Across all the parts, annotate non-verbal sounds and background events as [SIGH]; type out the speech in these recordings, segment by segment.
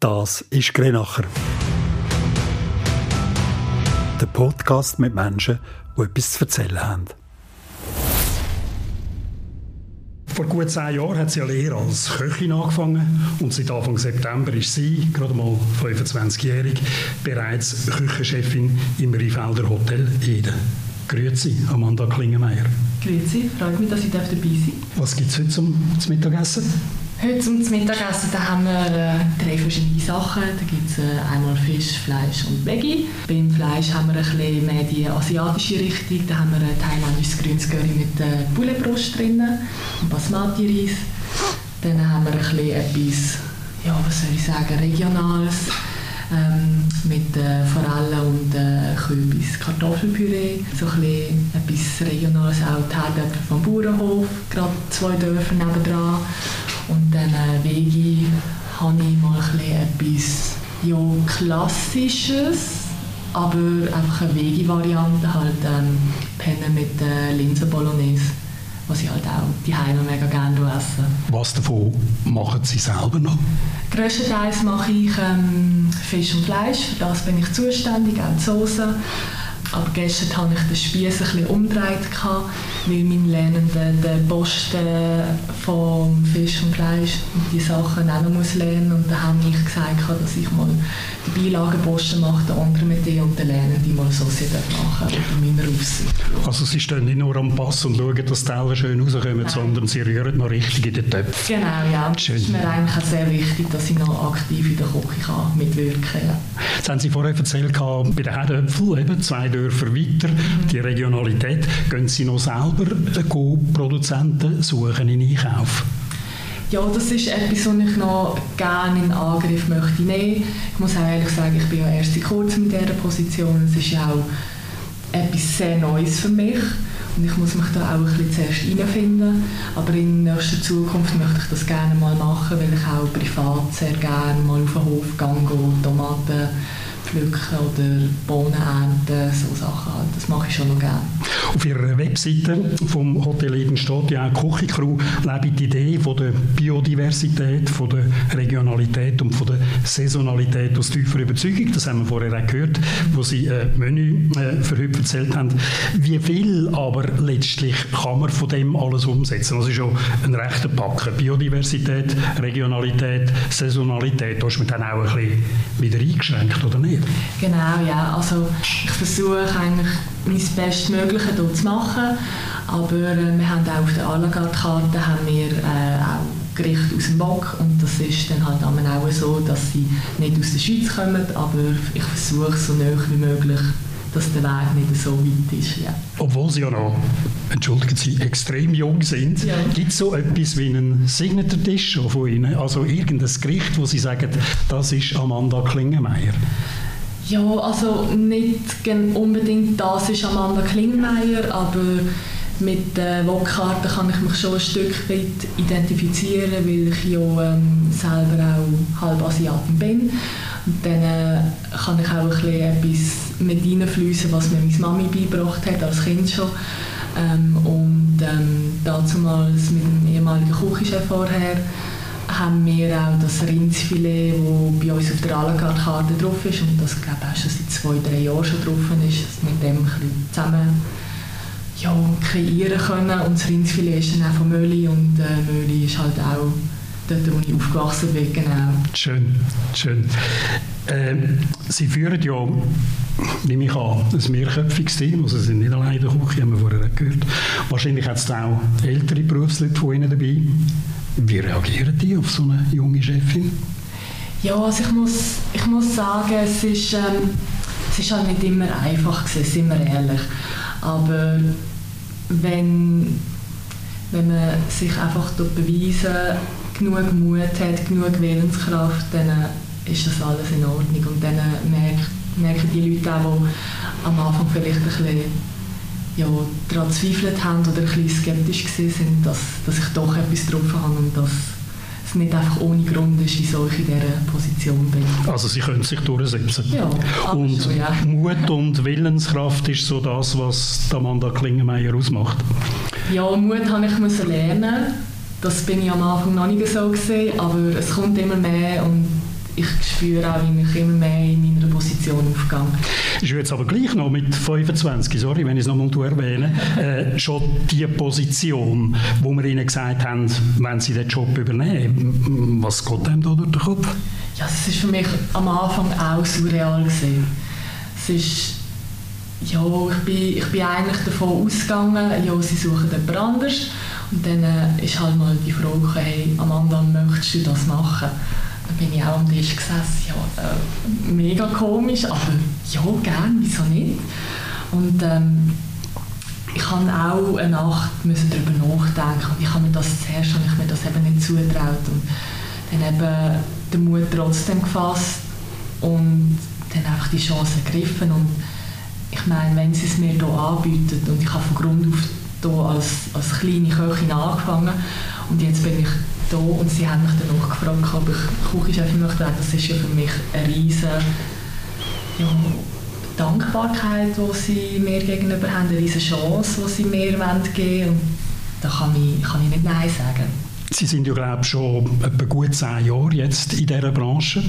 Das ist Grenacher. Der Podcast mit Menschen, die etwas zu erzählen haben. Vor gut zehn Jahren hat sie eine Lehre als Köchin angefangen und seit Anfang September ist sie, gerade mal 25-jährig, bereits Küchenchefin im Rheinfelder Hotel Eden. Grüezi, Amanda Klingemeier. Grüezi, freut mich, dass ich dabei sein darf. Was gibt es heute zum, zum Mittagessen? Heute zum Mittagessen da haben wir äh, drei verschiedene Sachen. Da gibt es äh, einmal Fisch, Fleisch und Veggie. Beim Fleisch haben wir ein bisschen mehr die asiatische Richtung. Da haben wir ein thailändisches grünes Curry mit äh, Pouletbrust drin und Basmati-Reis. Dann haben wir ein bisschen etwas, ja, was soll ich sagen, regionales ähm, mit äh, Forellen und äh, Kürbis, Kartoffelpüree, so ein bisschen etwas Regionales, auch die Herdöpfel vom Bauernhof, gerade zwei Dörfer nebendran. Und dann äh, Vegi habe ich mal ein etwas ja, Klassisches, aber einfach eine Vegi-Variante, halt ähm, Penne mit äh, Linsen Bolognese was ich halt auch die Heime mega gerne esse. Was davon machen Sie selber noch? Größtenteils mache ich ähm, Fisch und Fleisch, für das bin ich zuständig, auch die Soße. Aber gestern hatte ich den Spieß ein bisschen umgedreht, weil mein Lernender den Posten vom Fisch und Fleisch und die Sachen auch noch lernen muss. Und dann habe ich gesagt, dass ich mal die Beilagenposten mache, den anderen mit dir und den Lernenden mal so sie machen unter meiner Aufsicht. Also Sie stehen nicht nur am Pass und schauen, dass die Teile schön rauskommen, Nein. sondern Sie rühren noch richtig in den Töpfen. Genau, ja. Und es ist mir eigentlich auch sehr wichtig, dass ich noch aktiv in der Küche mitwirken kann. Jetzt haben Sie vorher erzählt, bei den Herdöpfeln, eben zwei Dörfer weiter, mhm. die Regionalität. Gehen Sie noch selber Produzenten suchen in Einkauf? Ja, das ist etwas, was ich noch gerne in Angriff möchte nehmen. Ich muss auch ehrlich sagen, ich bin ja erst seit kurzem in dieser Position. Es ist ja auch etwas sehr Neues für mich. Und ich muss mich da auch ein bisschen zuerst reinfinden. Aber in nächster Zukunft möchte ich das gerne mal machen, weil ich auch privat sehr gerne mal auf den Hof gehe, Tomaten pflücken oder Bohnen ernten, so Sachen halt. Das mache ich schon noch gerne. Auf Ihrer Webseite vom Hotel Eden steht ja auch Küchencrew lebt die Idee von der Biodiversität, von der Regionalität und von der Saisonalität aus tiefer Überzeugung. Das haben wir vorher auch gehört, wo Sie äh, Menü äh, für heute erzählt haben. Wie viel aber letztlich kann man von dem alles umsetzen? Das ist schon ein rechter Packen. Biodiversität, Regionalität, Saisonalität. Da ist man dann auch ein bisschen wieder eingeschränkt, oder nicht? Genau, ja. Also ich versuche eigentlich mein Bestmögliches hier zu machen, aber äh, wir haben auch auf der à la carte Karte haben wir äh, auch Gerichte aus dem Bock und das ist dann halt auch so, dass sie nicht aus der Schweiz kommen, aber ich versuche so nah wie möglich dass der Weg nicht so weit ist. Ja. Obwohl Sie ja noch, entschuldigen Sie, extrem jung sind, ja. gibt es so etwas wie einen Signature-Tisch von Ihnen? Also irgendein Gericht, wo Sie sagen, das ist Amanda Klingemeier? Ja, also nicht unbedingt das ist Amanda Klingmeier, aber mit der Vokkarte kann ich mich schon ein Stück weit identifizieren, weil ich ja ähm, selber auch halb Asiatin bin. Und dann äh, kann ich auch ein bisschen etwas mit reinfließen, was mir meine Mami beigebracht hat, als Kind schon. Ähm, und ähm, damals mit dem ehemaligen Küchenchef vorher haben wir auch das Rindsfilet, das bei uns auf der à la carte Karte drauf ist und das glaube ich auch schon seit zwei, drei Jahren schon drauf ist, mit dem zusammen ja, kreieren können. Und das Rindsfilet ist dann auch von Möli und äh, Möli ist halt auch dort, wo ich aufgewachsen bin, genau. Schön, schön. Ähm, Sie führen ja, nehme ich an, ein mehrköpfiges Team, also Sie sind nicht alleine in der Küche, haben wir vorher gehört. Wahrscheinlich hat es auch ältere Berufsleute von Ihnen dabei. Wie reagieren die auf so eine junge Chefin? Ja, also ich muss, ich muss sagen, es ist, ähm, es ist halt nicht immer einfach gewesen, sind wir ehrlich. Aber wenn, wenn man sich einfach beweisen genug Mut hat, genug Willenskraft, dann ist das alles in Ordnung. Und dann merken die Leute auch, die am Anfang vielleicht ein bisschen ja, daran zweifelt haben oder ein bisschen skeptisch waren, dass, dass ich doch etwas drauf habe und dass es nicht einfach ohne Grund ist, wieso ich in dieser Position bin. Also Sie können sich durchsetzen. Ja, und schon, ja. Mut und Willenskraft ist so das, was Amanda Klingemeier ausmacht? Ja, Mut habe ich müssen lernen. Das bin ich am Anfang noch nicht so gesehen, aber es kommt immer mehr und ich spüre auch, wie ich immer mehr in meiner Position aufgehe. Ist jetzt aber gleich noch mit 25, sorry, wenn ich es noch mal erwähne, äh, schon die Position, wo wir Ihnen gesagt haben, wenn Sie den Job übernehmen, was geht einem da durch den Kopf? Ja, es ist für mich am Anfang auch surreal gewesen. Es ist ja, ich bin, ich bin eigentlich davon ausgegangen, ja, sie suchen jemand anders. Und dann äh, ist halt mal die Frage, hey, Amanda, möchtest du das machen? Bin ich auch am Tisch gesessen, ja, äh, mega komisch, aber ja, gerne, wieso nicht? Und ähm, ich habe auch eine Nacht müssen darüber nachdenken und ich habe mir das zuerst ich mir das eben nicht zutraut und dann eben den Mut trotzdem gefasst und dann einfach die Chance ergriffen und ich meine, wenn sie es mir hier anbieten und ich habe von Grund auf hier als, als kleine Köchin angefangen und jetzt bin ich hier und sie haben mich dann auch gefragt, ob ich Küchenchef möchte werden. Das ist ja für mich eine riesige ja, Dankbarkeit, die sie mir gegenüber haben, eine riesige Chance, die sie mir geben wollen. Und da kann ich, kann ich nicht Nein sagen. Sie sind ja, glaube ich, schon etwa gut zehn Jahre jetzt in dieser Branche.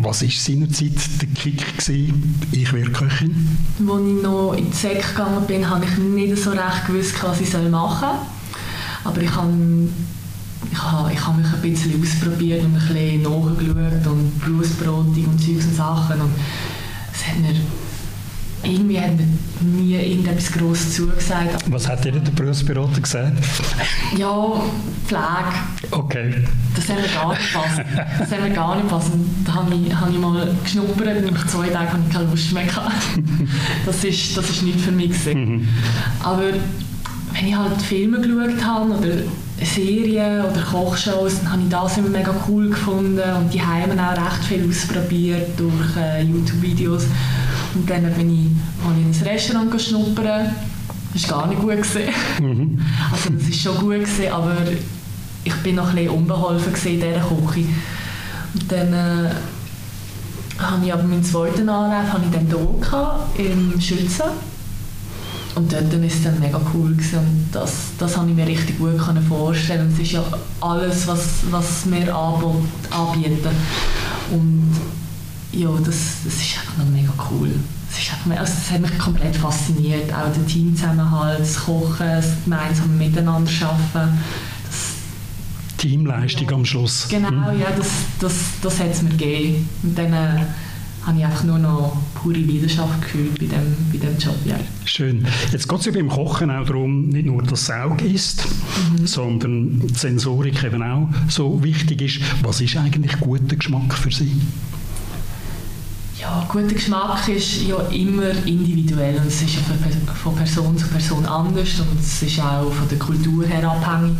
Was war seinerzeit der Kick gewesen, ich werde Köchin? Als ich noch in die Sek gegangen bin, habe ich nicht so recht gewusst, was ich machen soll. Aber ich habe, ich habe, ich habe mich ein bisschen ausprobiert und ein bisschen nachgeschaut und Berufsberatung und Zeugs und Sachen. Und es hat mir irgendwie hat mir nie irgendetwas Grosses zugesagt. Was hat dir der Berufsberater gesagt? Ja, Pflege. Okay. Das hat mir gar nicht gepasst. Das hat mir gar nicht gepasst. Da habe ich, habe ich mal geschnuppert und nach zwei Tagen habe ich keine Lust mehr gehabt. Das ist, das ist nicht für mich. Mhm. Aber wenn ich halt Filme geschaut habe oder Serien oder Kochshows, dann habe ich das immer mega cool gefunden und die haben auch recht viel ausprobiert durch äh, YouTube-Videos. Und dann bin ich mal in ein Restaurant schnuppern. Das war gar nicht gut. Mhm. [LAUGHS] Also das war schon gut, gewesen, aber ich bin noch ein bisschen unbeholfen in dieser Küche. Und dann äh, habe ich aber meinen zweiten Anlauf habe ich dann hier im Schützen. Und dort war es dann mega cool. Gewesen. Und das, das habe ich mir richtig gut vorstellen. Es ist ja alles, was, was wir anbieten. Und ja, das, das ist einfach noch mega cool. Es, ist einfach, also das hat mich komplett fasziniert. Auch der Teamzusammenhalt, das Kochen, das gemeinsame Miteinander arbeiten. Teamleistung ja, am Schluss. Genau, hm. ja, das, das, das hat es mir gegeben. Und dann äh, habe ich einfach nur noch pure Leidenschaft gefühlt bei dem, bei dem Job. Ja. Schön. Jetzt geht es ja beim Kochen auch darum, nicht nur, dass das Auge ist, mhm. sondern die Sensorik eben auch so wichtig ist. Was ist eigentlich guter Geschmack für Sie? Ja, guter Geschmack ist ja immer individuell und es ist ja von Person zu Person anders und es ist auch von der Kultur her abhängig.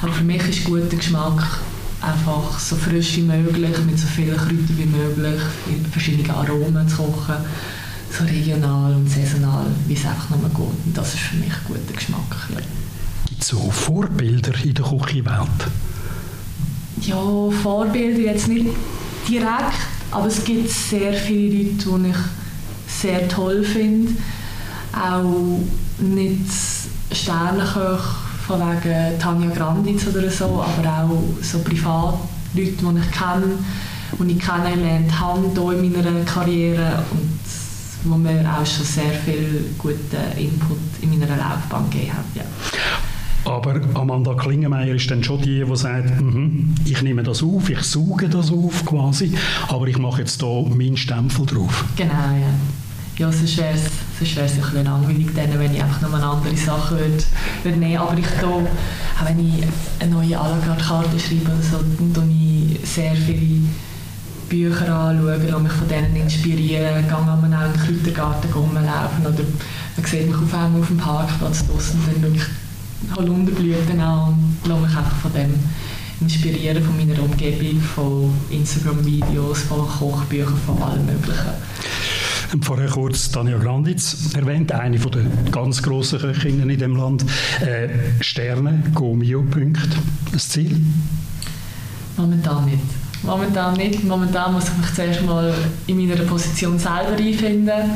Aber für mich ist guter Geschmack einfach so frisch wie möglich, mit so vielen Kräutern wie möglich, verschiedene Aromen zu kochen, so regional und saisonal, wie es einfach nur geht. Und das ist für mich guter Geschmack. Ja. Gibt es so Vorbilder in der Küchenwelt? Ja, Vorbilder jetzt nicht direkt, aber es gibt sehr viele Leute, die ich sehr toll finde. Auch nicht Sterneköche von wegen Tanja Granditz oder so, aber auch so privat Leute, die ich kenne, die ich kennengelernt habe hier in meiner Karriere und wo mir auch schon sehr viel guten Input in meiner Laufbahn gegeben haben. Ja. Aber Amanda Klingemeier ist dann schon die, die sagt, mm -hmm, ich nehme das auf, ich sauge das auf quasi, aber ich mache jetzt hier meinen Stempel drauf. Genau, ja. Ja, sonst wäre es sonst wär's ein bisschen langweilig, dann, wenn ich einfach nur eine andere Sache würde, würde nehmen. Aber ich da, auch wenn ich eine neue à la carte Karte schreibe so, dann ich sehr viele Bücher anschauen, lasse mich von denen inspirieren, gehe auch in den Kräutergarten rumlaufen oder man sieht mich auf einmal auf dem Parkplatz draussen und dann schaue ich Holunderblüten an und lasse mich einfach von dem inspirieren, von meiner Umgebung, von Instagram-Videos, von Kochbüchern, von allem Möglichen. Vorher kurz Tanja Granditz erwähnt, eine von den ganz grossen Köchinnen in dem Land. Äh, Sterne, Gomio-Punkt, das Ziel? Momentan nicht. Momentan nicht. Momentan muss ich mich zuerst mal in meiner Position selber einfinden.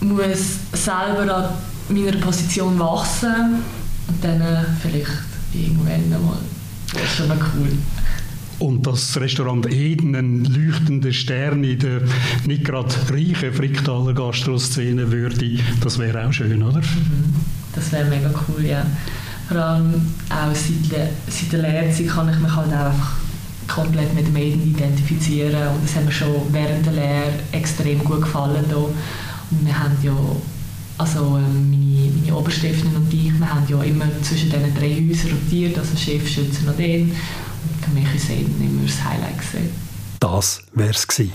Muss selber an meiner Position wachsen und dann äh, vielleicht irgendwann mal. Das ist schon mal cool. Und das Restaurant Eden ein leuchtender Stern in der nicht gerade reichen Fricktaler Gastroszene würde, das wäre auch schön, oder? Mhm. Das wäre mega cool, ja. Vor allem auch seit, seit der Lehrzeit kann ich mich halt einfach komplett mit Eden identifizieren und das hat mir schon während der Lehre extrem gut gefallen. Hier. Und wir haben ja, also ähm, meine, meine Oberchefin und ich, wir haben ja immer zwischen diesen drei Häusern rotiert, also Chef, Schützer und Eden. Für mich ist Eden immer das Highlight gewesen. Das wäre es gewesen.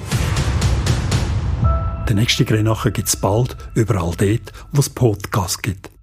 Den nächsten Grenachen gibt es bald überall dort, wo es Podcasts gibt.